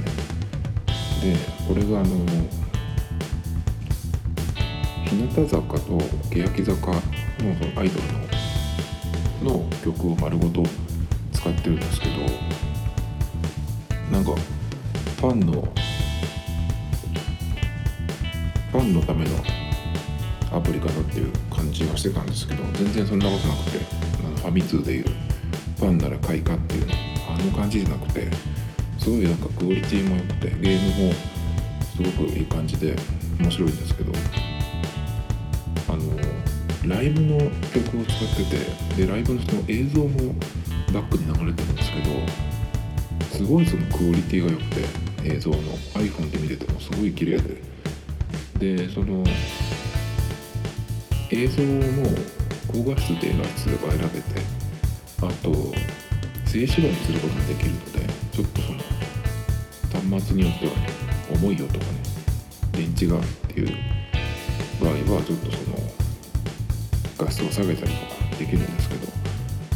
ですね。でこれがあの日向坂と欅坂のそのアイドルのの曲を丸ごと使ってるんですけどなんかファンのファンのためのアプリかなっていう感じがしてたんですけど全然そんなことなくてあのファミ通でいうファンなら買いかっていうあの感じじゃなくてすごいなんかクオリティも良くてゲームもすごくいい感じで面白いんですけどあのライブの曲を使っててでライブのその映像もバックに流れてるんですけどすごいそのクオリティが良くて映像の iPhone で見ててもすごい綺麗で。でその映像も高画質低画質が選べてあと静止画にすることができるので末によってはね重いよとかね電池がっていう場合はちょっとその画質を下げたりとかできるんですけど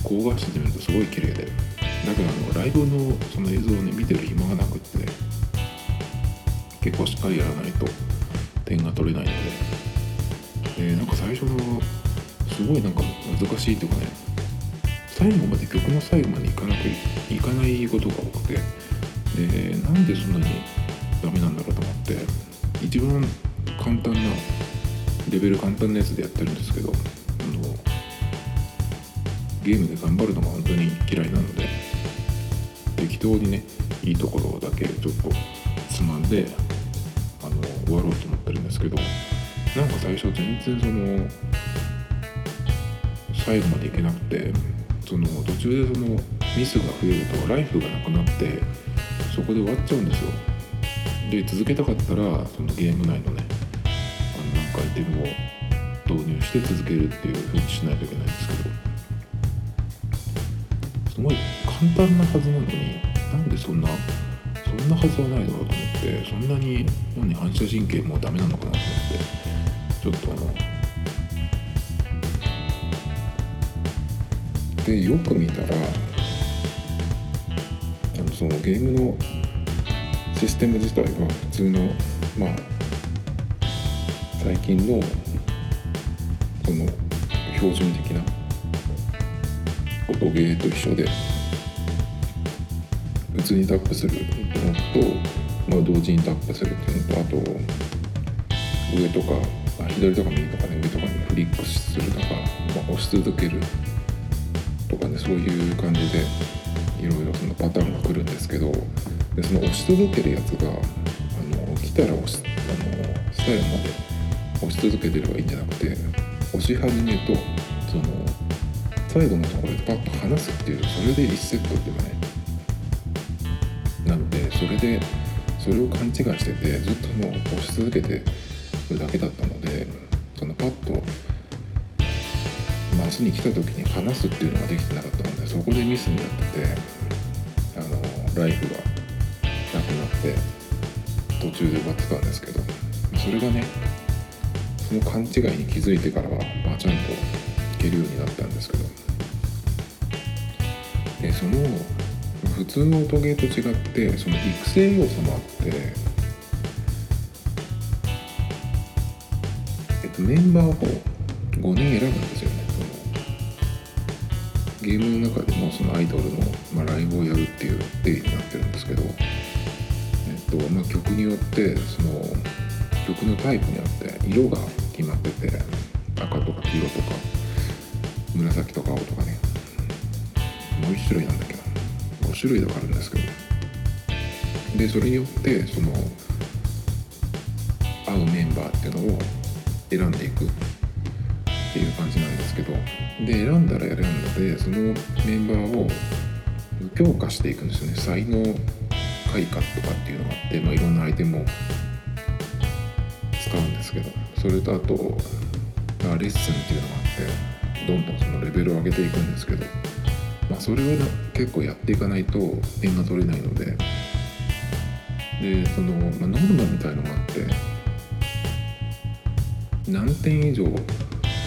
高画質で見るとすごい綺麗でだけどあのライブのその映像をね見てる暇がなくって結構しっかりやらないと点が取れないのででなんか最初のすごいなんか難しいっていうかね最後まで曲の最後までいかなくいかないことが多くてでなんでそんなにダメなんだろうと思って一番簡単なレベル簡単なやつでやってるんですけどあのゲームで頑張るのが本当に嫌いなので適当にねいいところだけちょっとつまんであの終わろうと思ってるんですけどなんか最初全然その最後までいけなくてその途中でそのミスが増えるとライフがなくなってそこで終わっちゃうんですよで続けたかったらそのゲーム内のねあのなんかアイテムを導入して続けるっていう風にしないといけないんですけど。すごい簡単なはずなのになんでそんなそんなはずはないだろうと思ってそんなに何反射神経もうダメなのかなと思ってちょっとあのでよく見たらそのゲームのシステム自体は普通のまあ最近のその標準的な音ゲーと一緒で普通にタップするのと、まあ、同時にタップするっていうのとあと上とか左とか右とかね上とかにフリックするとか、まあ、押し続けるとかねそういう感じでいろいろそのパターンが来るんですけどでその押し続けるやつがあの来たら押しあの最後まで押し続けてればいいんじゃなくて押し始めとその最後のところでパッと離すっていうそれで1セットっていうかね。なのでそれでそれを勘違いしててずっともう押し続けてるだけだったのでそのパッとマスに来た時に離すっていうのができてなかった。のでそこでミスになっててあのライフがなくなって途中で終わってたんですけどそれがねその勘違いに気づいてからは、まあ、ちゃんといけるようになったんですけどでその普通の音ゲーと違ってその育成要素もあって、えっと、メンバーを5人選ぶんですよね。ゲームの中でもそのアイドルの、まあ、ライブをやるっていう定義になってるんですけど、えっとまあ、曲によってその曲のタイプによって色が決まってて赤とか黄色とか紫とか青とかねもう1種類なんだけど5種類とかあるんですけど。でそれによってその合うメンバーっていうのを選んでいく。っていう感じなんですけどで選んだら選んだでそのメンバーを強化していくんですよね。才能開花とかっていうのがあって、まあ、いろんなアイテムを使うんですけどそれとあとあレッスンっていうのがあってどんどんそのレベルを上げていくんですけど、まあ、それを結構やっていかないと点が取れないのででその、まあ、ノルマみたいのがあって何点以上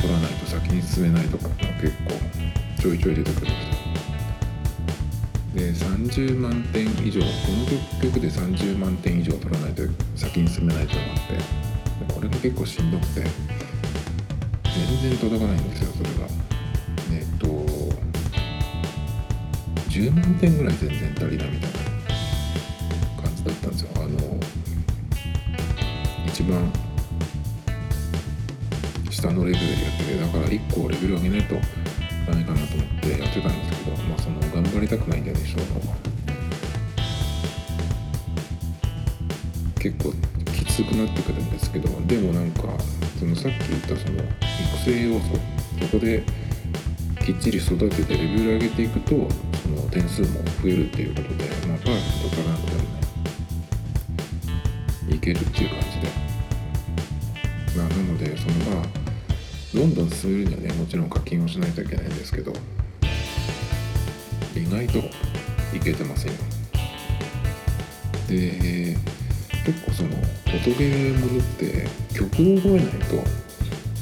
取らないと先に進めないとかっていうのは結構ちょいちょい出てくるんですよで30万点以上この曲で30万点以上取らないと先に進めないというのがあって。これが結構しんどくて全然届かないんですよそれが。えっと10万点ぐらい全然足りないみたいな。のレベルでやっててだから1個レベル上げないとダメかなと思ってやってたんですけどまあその頑張りたくないんだよね小の結構きつくなってくるんですけどでもなんかそのさっき言ったその育成要素そこできっちり育ててレベル上げていくとその点数も増えるっていうことで、まあ、パーフェクトからなくてもねいけるっていう感じで、まあ、なのでそのまあどんどん進めるにはね。もちろん課金をしないといけないんですけど。意外といけてませんよ。で結構その音ゲーものって曲を覚えないと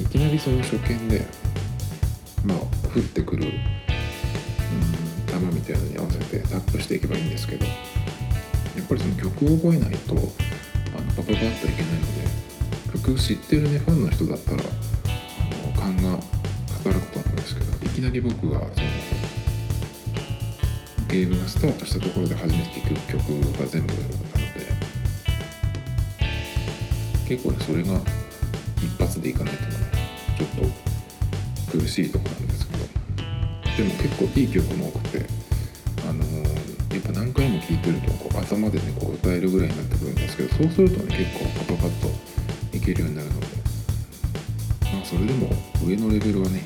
いきなりその初見でまあ降ってくるうん球みたいなのに合わせてタップしていけばいいんですけど。やっぱりその曲を覚えないとあのパパパッといけないので曲知ってるねファンの人だったらあの勘が働くと思うんですけどいきなり僕がそのゲームがスタートしたところで初めて聴く曲が全部なので結構ねそれが一発でいかないとねちょっと苦しいとこなんですけどでも結構いい曲も多くてあのー、やっぱ何回も聴いてるとこう頭でねこう歌えるぐらいになってくるんですけどそうするとね結構パパパッといけるようになるのでそれでも上のレベルはね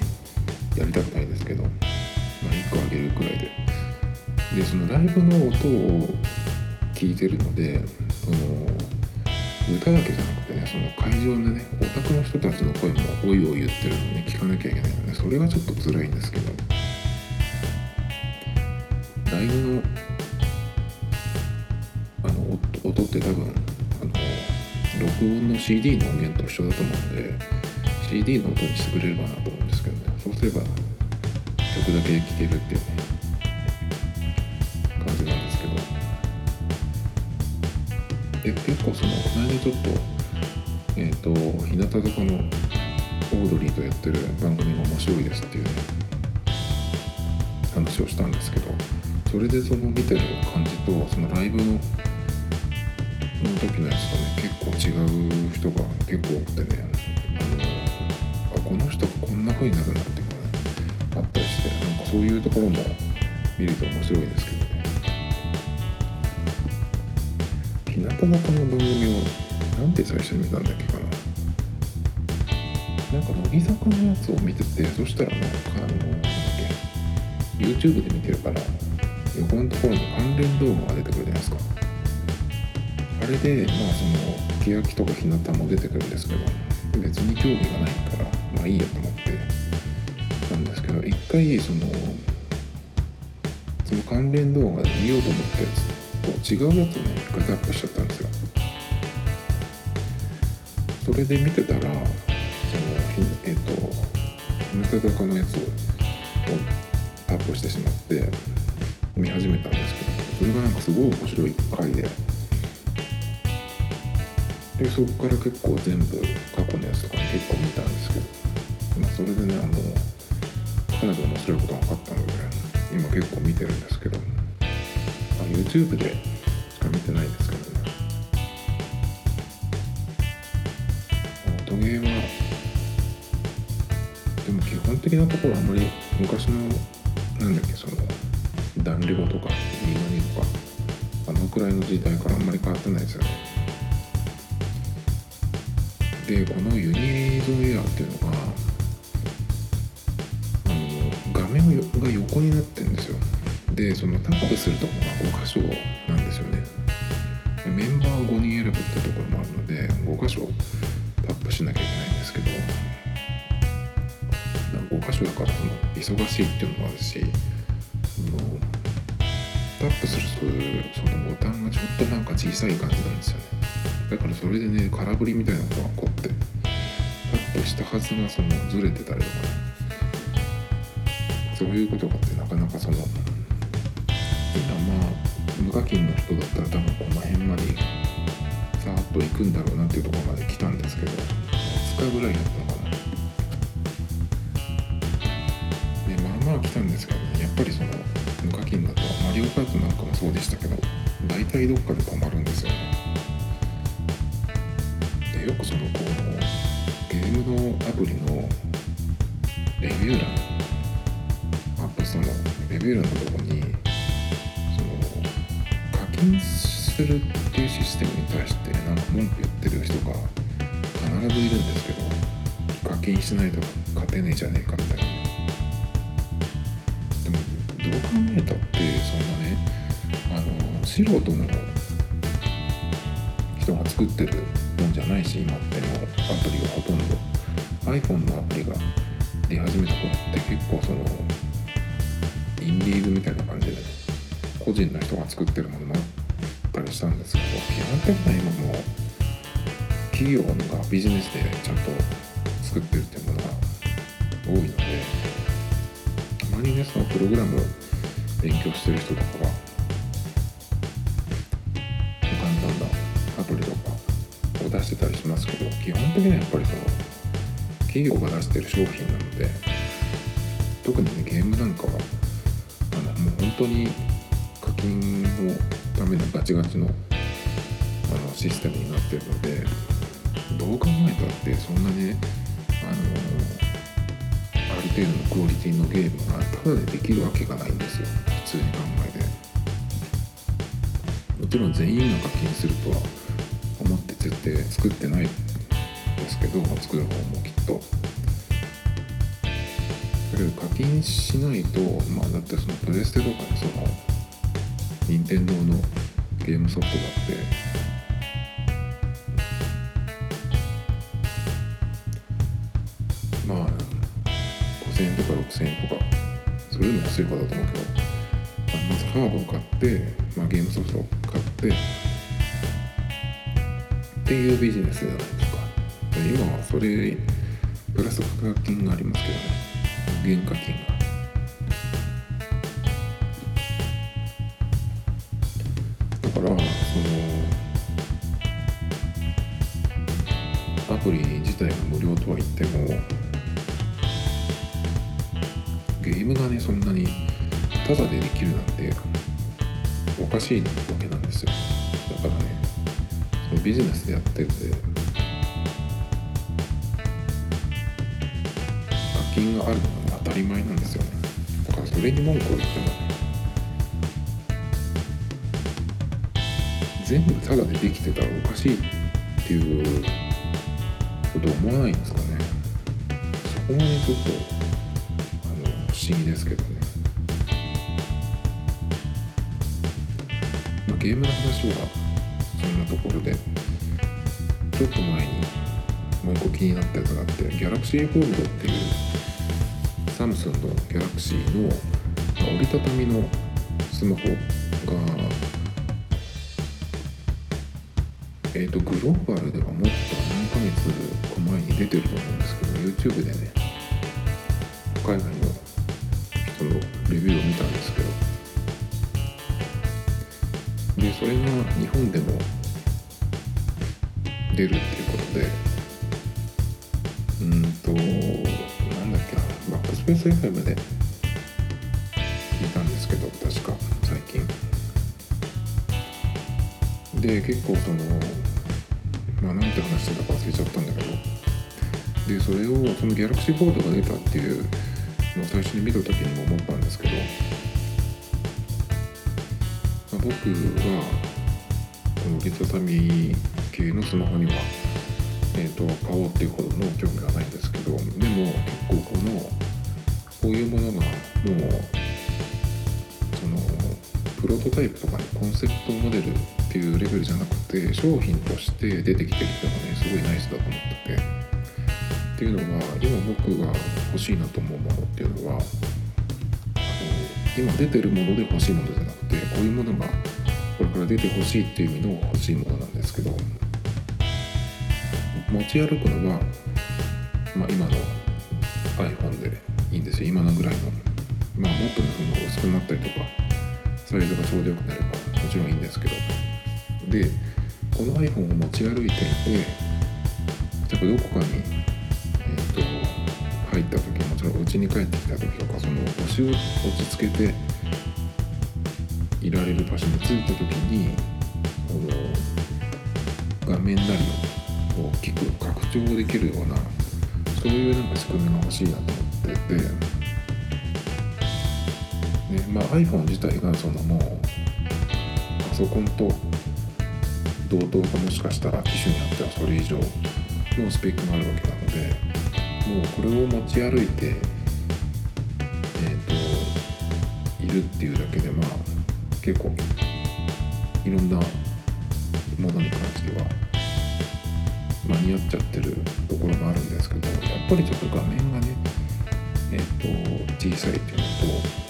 やりたくないですけど、まあ、1個上げるくらいで。でそのライブの音を聞いてるのでその歌だけじゃなくてねその会場でねオタクの人たちの声もおいおい言ってるのね聞かなきゃいけないのでそれがちょっと辛いんですけど。ライブのあの音って多分あの録音の CD の音源と一緒だと思うんで CD の音にしてくれればなと思うんですけどね。そうすれば曲だけ聴けるっていうね感じなんですけど。で結構そのこの間ちょっとえっ、ー、と日向坂のオードリーとやってる番組が面白いですっていうね話をしたんですけどそれでその見てる感じとそのライブのの時のやつとね結構違う人が結構多くてねな風になるなっていうのが、ね、あったりしてなんかそういうところも見ると面白いですけどね日向坂の番組をなんて最初に見たんだっけかななんか乃木坂のやつを見ててそしたらなんかあのなんだっけ YouTube で見てるから横のところに関連動画が出てくるじゃないですかあれでまあその欅とか日向も出てくるんですけど別に興味がないからまあいいやと回そのその関連動画で見ようと思ったやつと違うやつをね一回タップしちゃったんですよ。それで見てたらそのえっ、ー、と日向坂のやつをタップしてしまって見始めたんですけどそれがなんかすごい面白い回で。でそこから結構全部過去のやつとか、結構見たんですけど、まあ、それでねあのかなり面白いことが分かったので今結構見てるんですけど YouTube でしか見てないですけどね音ゲーはでも基本的なところあんまり昔のなんだっけそのダンレボとかリマニとかあのくらいの時代からあんまり変わってないですよね。でこのユニゾンエアっていうのがが横になってるんですよ。でそのタップするとこが5箇所なんですよね。メンバーを5人選ぶってところもあるので5箇所タップしなきゃいけないんですけど5箇所だからその忙しいっていうのもあるしタップするそのボタンがちょっとなんか小さい感じなんですよね。だからそれでね空振りみたいなことが起こってタップしたはずがそのずれてたりとかね。そういうことがってなかなかその今まあ無課金の人だったら多分この辺までさーっと行くんだろうなっていうところまで来たんですけど2日ぐらいやったのかな。でまあまあ来たんですけどねやっぱりその無課金だとマリオカートなんかもそうでしたけど大体どっかで止まるんですよね。ビューのとこにその課金するっていうシステムに対してなんか文句言ってる人が必ずいるんですけど課金しないと勝てねえじゃねえかみたいな。でもどう考えたってそんなねあの素人の人が作ってるもんじゃないし今ってもアプリがほとんど。iPhone のアプリが出始めた頃って結構そのインディーズみたいな感じで、個人の人が作ってるものもあったりしたんですけど基本的には今もう企業がビジネスでちゃんと作ってるっていうものが多いのでたまにねそのプログラム勉強してる人とかは簡単なアプリとかを出してたりしますけど基本的にはやっぱりその企業が出してる商品なので特にねゲームなんかは当に課金のためのガチガチのあのシステムになってるのでどう考えたってそんなねあのある程度のクオリティのゲームがただでできるわけがないんですよ。普通に考えて。もちろん全員が課金するとは思って絶対作ってないですけど作る方もきっと。だけど課金しないとまあだってそのプレステとかにその任天堂のゲームソフトがあって。まあ5000円とか6000円とかそれでも安い方だと思うけどまずハードを買って、まあ、ゲームソフトを買ってっていうビジネスじゃないですか。今はそれプラス価格金がありますけどね。原価金がだからそのアプリ自体が無料とは言ってもゲームがねそんなにタダでできるなんておかしいわけなんですよだからねそのビジネスでやってるんで課金があるのが当たり前なんですよね。だからそれに文句を言っても全部タダでできてたらおかしいっていうこと思わないんですかね。そこがねちょっとあの不思議ですけどね、まあ、ゲームの話はそんなところでちょっと前にもう一個気になったやつがあって Galaxy Fold っていうスンの Galaxy の折りたたみのスマホがえっ、ー、とグローバルではもっと何ヶ月前に出てると思うんですけど YouTube でね海外のそのレビューを見たんですけどでそれが日本でも出るっていうことでうんとバックスペース FM で聞いたんですけど確か最近。で結構そのまあなんて話してたか忘れちゃったんだけど。でそれをそのギャラクシーボードが出たっていうのを最初に見た時にも思ったんですけど、まあ、僕はこの折りたたみ系のスマホには、えーと、買おうっていうほどの興味がないんですけど。でもタイプとか、ね、コンセプトモデルっていうレベルじゃなくて商品として出てきてるっていうのがねすごいナイスだと思ってて。っていうのは今僕が欲しいなと思うものっていうのはあの今出てるもので欲しいものじゃなくてこういうものがこれから出て欲しいっていう意味の欲しいものなんですけど持ち歩くのは、まあ、今の iPhone でいいんですよ。今のぐらいの。まあもっとねその薄くなったりとかサイズがちょうどよくなればもちろんいいんですけど。でこの iPhone を持ち歩いていて例えばどこかに、えー、と入った時もちろん家に帰ってきた時とかその腰を落ち着けていられる場所に着いた時にこの画面なりを大きく拡張できるようなそういうなんか仕組みが欲しいなと思ってて、まあ、iPhone 自体がそのもうパソコンと同等かもしかしたら機種によってはそれ以上のスペックがあるわけなのでもうこれを持ち歩いてえっ、ー、といるっていうだけでまあ結構いろんなものに関しては間に合っちゃってるところがあるんですけどやっぱりちょっと画面がねえっ、ー、と小さいっていうのと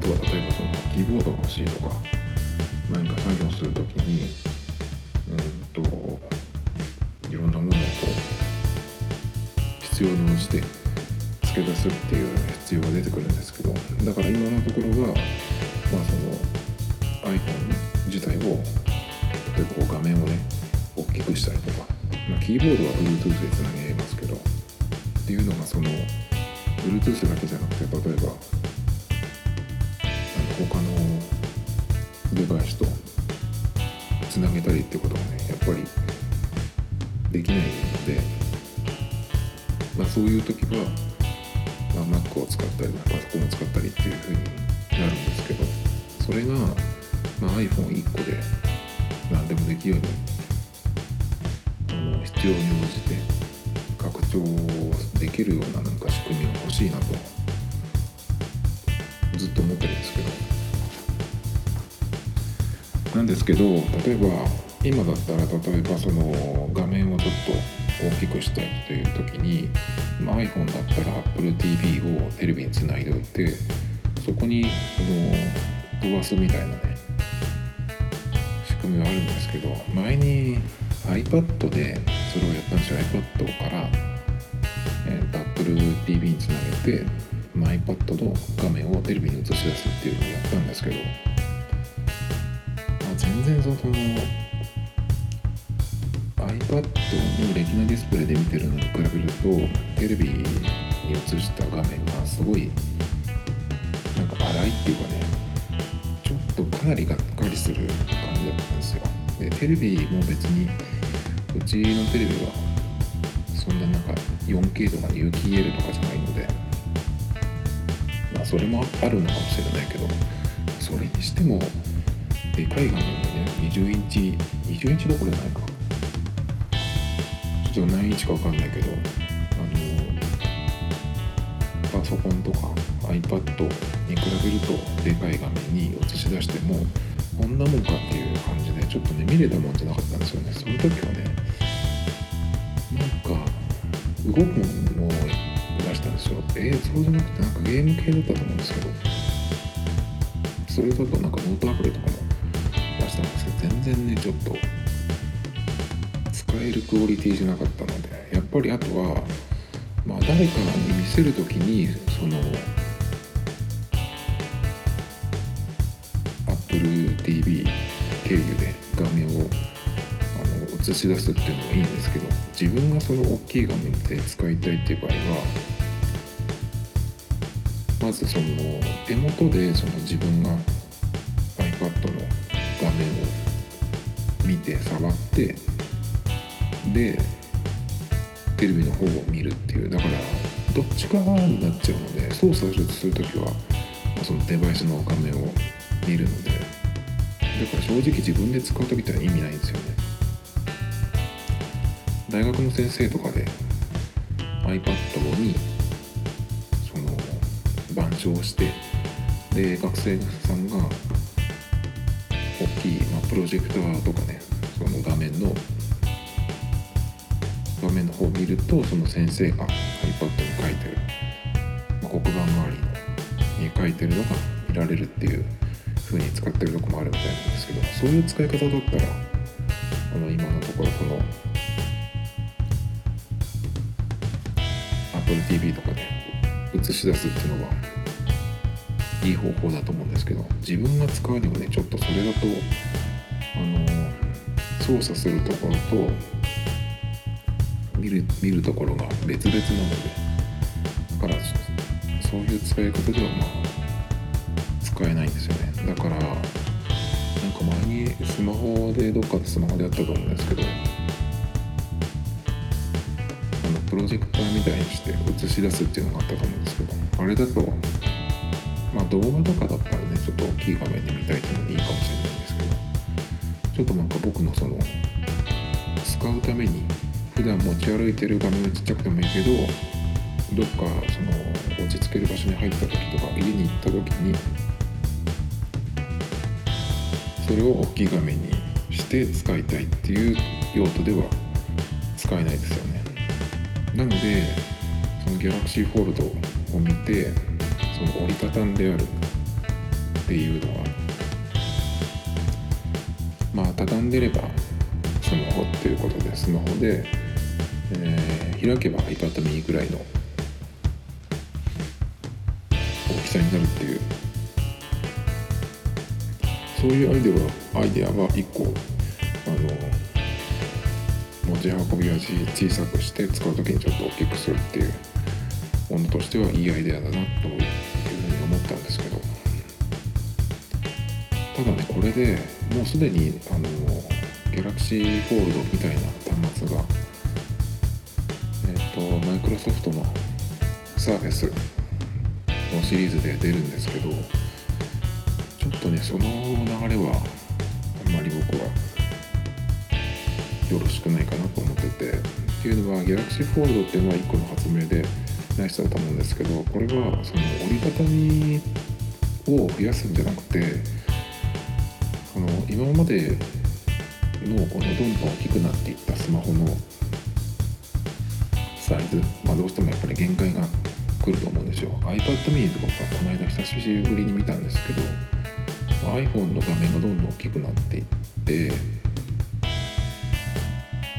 とは例えばそのキーボードが欲しいとか何か作業するときにうんといろんなものをこう必要に応じて付け出すっていう必要が出てくるんですけどだから今のところはまあその iPhone 自体を例えばこう画面をね大きくしたりとか、まあ、キーボードは Bluetooth でつなげますけどっていうのがその Bluetooth だけじゃなくて例えば他のデバイスとつなげたりってことがねやっぱりできないので、まあ、そういう時はまあ、Mac を使ったりパソコンを使ったりっていう風になるんですけどそれが、まあ、iPhone1 個で何でもできるようにあの必要に応じて拡張できるようななんか仕組みが欲しいなとずっと思ってるんですけどなんですけど例えば今だったら例えばその画面をちょっと大きくしたいという時に、まあ、iPhone だったら Apple TV をテレビにつないでおいてそこにこの飛ばすみたいなね仕組みはあるんですけど前に iPad でそれをやったんですよ。iPad から、えー、Apple TV につなげて、まあ、iPad の画面をテレビに映し出すっていうのをやったんですけど、全然その iPad のレティナディスプレイで見てるのに比べるとテレビに映した画面がすごいなんか荒いっていうかねちょっとかなりがっかりする感じだったんですよ。でテレビも別にうちのテレビはそんななんか 4K とか有機 EL とかじゃないのでまあそれもあるのかもしれないけどそれにしてもでかい画面でね20インチ20インチどころじゃないか。ちょっと何インチか分かんないけどあのパソコンとか iPad に比べるとでかい画面に映し出してもこんなもんかっていう感じでちょっとね見れたもんじゃなかったんですよね。その時はねなんか動くものを出したんですよ。映像じゃなくてなんかゲーム系だったと思うんですけど。それだとなんかノートアプリとかも全然ねちょっと使えるクオリティじゃなかったのでやっぱりあとは、まあ、誰かに見せる時にその AppleTV 経由で画面をあの映し出すっていうのはいいんですけど自分がその大きい画面で使いたいっていう場合はまずその手元でその自分がってでテレビの方を見るっていうだからどっちかになっちゃうので操作する時はそのデバイスの画面を見るのでだから正直自分で使う時って意味ないんですよね。大学の先生とかで iPad にその板書をしてで学生さんが大きい、まあ、プロジェクターとかねの画面の方を見るとその先生が iPad に書いてる、ま、黒板周りに書いてるのが見られるっていう風に使ってるとこもあるみたいなんですけどそういう使い方だったらあの今のところその AppleTV とかで映し出すっていうのはいい方法だと思うんですけど自分が使うにはねちょっとそれだと操作するところと見る見るところが別々なのでだからそういう使い方ではまあ使えないんですよね。だからなんか前にスマホでどっかでスマホでやったと思うんですけどあのプロジェクターみたいにして映し出すっていうのがあったと思うんですけどあれだとまあ動画とかだったらねちょっと大きい画面で見たいっていうのでいいかもしれないです。ちょっとなんか僕のその使うために普段持ち歩いてる画面がちっちゃくてもいいけどどっかその落ち着ける場所に入った時とか家に行った時にそれを大きい画面にして使いたいっていう用途では使えないですよね。なのでその Galaxy Fold を見てその折りたたんであるっていうのは畳んでればスマホっていうことでスマホで、えー、開けば iPad mini ぐらいの大きさになるっていう。そういうアイデアはアイデアは1個あの持ち運びは小さくして使う時にちょっと大きくするっていうものとしてはいいアイデアだなというふうに思ったんですけど。ただねこれでもうすでにあの Galaxy Fold みたいな端末がえっ、とマイクロソフトのサーフェスのシリーズで出るんですけどちょっとねその流れはあんまり僕はよろしくないかなと思っててっていうのは Galaxy Fold っていうのは1個の発明でナイスだと思うんですけどこれはその折りたたみを増やすんじゃなくてあの今までのこのどんどん大きくなっていったスマホのサイズ、まあ、どうしてもやっぱり限界が来ると思うんですよ。iPad mini とかこの間久しぶりに見たんですけど iPhone の画面がどんどん大きくなっていって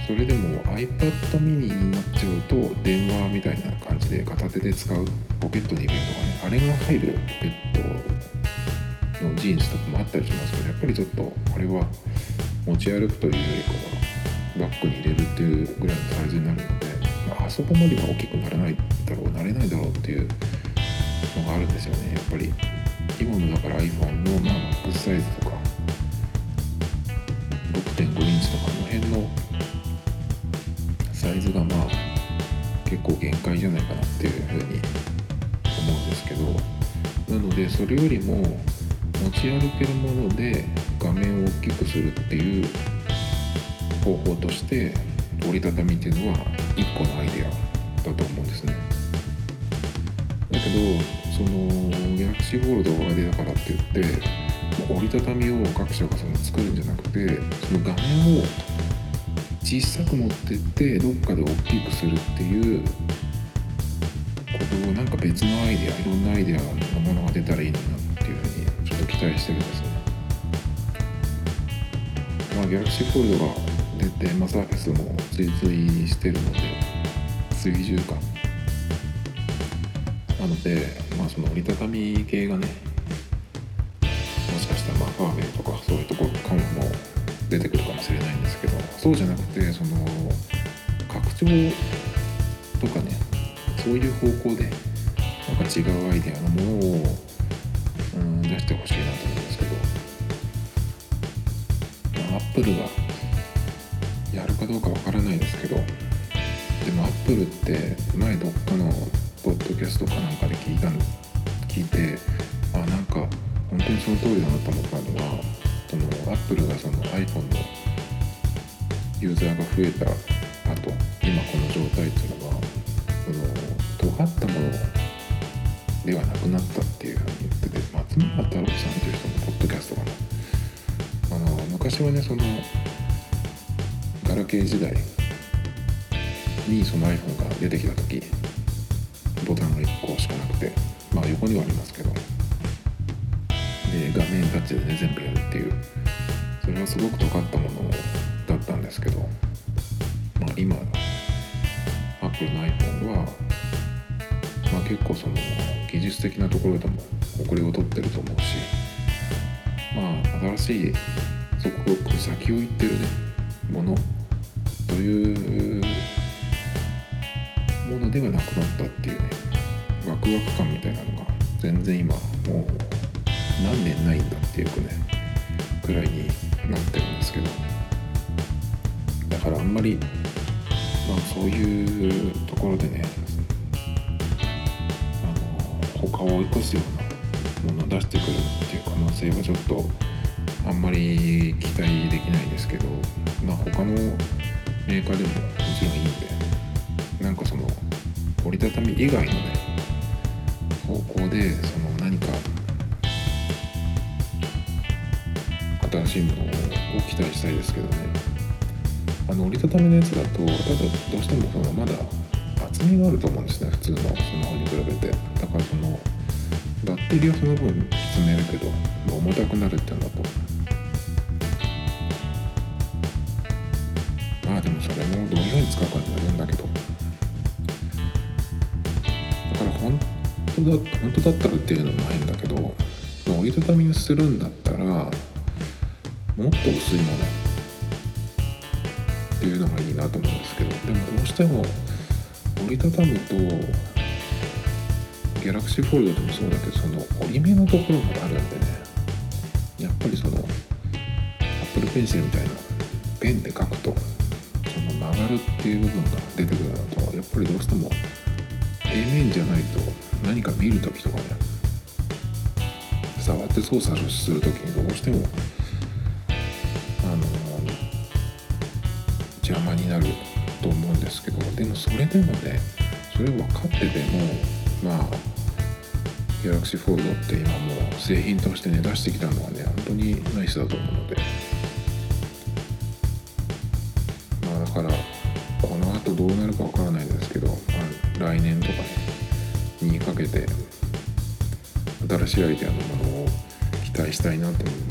それでも iPad mini になっちゃうと電話みたいな感じで片手で使うポケットに入れるとかねあれが入るポケットのジーンズとかもあったりしますけどやっぱりちょっとこれは持ち歩くというよりかはバッグに入れるっていうぐらいのサイズになるので、まあ、そこまでは大きくならないだろうなれないだろうっていうのがあるんですよね。やっぱり今のだから iPhone のまあ MAX サイズとか6.5インチとかあの辺のサイズがまあ結構限界じゃないかなっていうふうに思うんですけどなのでそれよりも持ち歩けるもので面を大きくするっていう方法として折りたたみっていうのは1個のアイデアだと思うんですね。だけどその Galaxy Fold が出だからって言って折りたたみを各社がその作るんじゃなくてその画面を小さく持ってってどっかで大きくするっていうことをなんか別のアイデアいろんなアイデアのものが出たらいいのになっていうふうにちょっと期待してるんですねまあ Galaxy Fold が出て、まあ、サーフェスも追随してるので追従かなのでまあその折りたたみ系がねもしかしたらまファーウェイとかそういうところ感も出てくるかもしれないんですけどそうじゃなくてその拡張とかねそういう方向でなんか違うアイデアのものを、前どっかのポッドキャストかなんかで聞いた聞いてあなんか本当にその通りだなと思ったのはそのアップルがその iPhone のユーザーが増えた後今この状態っていうのはその尖ったものではなくなったっていうふうに言ってて松村太郎さんっていう人のポッドキャストかな。あの昔はねそのガラケー時代にその iPhone が出てきた時ボタンが1個しかなくてまあ横にはありますけどで画面タッチでね全部やるっていうそれはすごく尖ったものだったんですけどまあ今 Apple の iPhone は、まあ、結構その技術的なところでも遅れを取ってると思うしまあ新しいそこ先を行ってるねものというものではなくなったっていうねワクワク感みたいなのが全然今もう何年ないんだっていうかねくらいになってるんですけど。だからあんまりまあそういうところでねあの他を追い越すようなものを出してくるっていう可能性はちょっとあんまり期待できないですけどまあ他のメーカーでももちろんいいんで。なんかその折りたたみ以外のね方向でその何か新しいものを期待したいですけどね。あの折りたたみのやつだとただどうしてもそのまだ厚みがあると思うんですね普通のスマホに比べて。だからそのバッテリーはその分積めるけど重たくなるっていう当だ本当だったらっていうのもないんだけど折りたたみにするんだったらもっと薄いものっていうのがいいなと思うんですけどでもどうしても折りたたむとギャラクシーフォールドでもそうだけどその折り目のところがあるんでねやっぱりその Apple Pencil みたいなペンで書くとその曲がるっていう部分が出てくるのとやっぱりどうしても平面じゃないと何か見る時とかね。触って操作する時にどうしてもあの邪魔になると思うんですけどでもそれでもねそれ分かっててもまあギャラクシーフォールドって今もう製品としてね出してきたのはね本当にナイスだと思うので。しいアイデアのものを期待したいなと思います。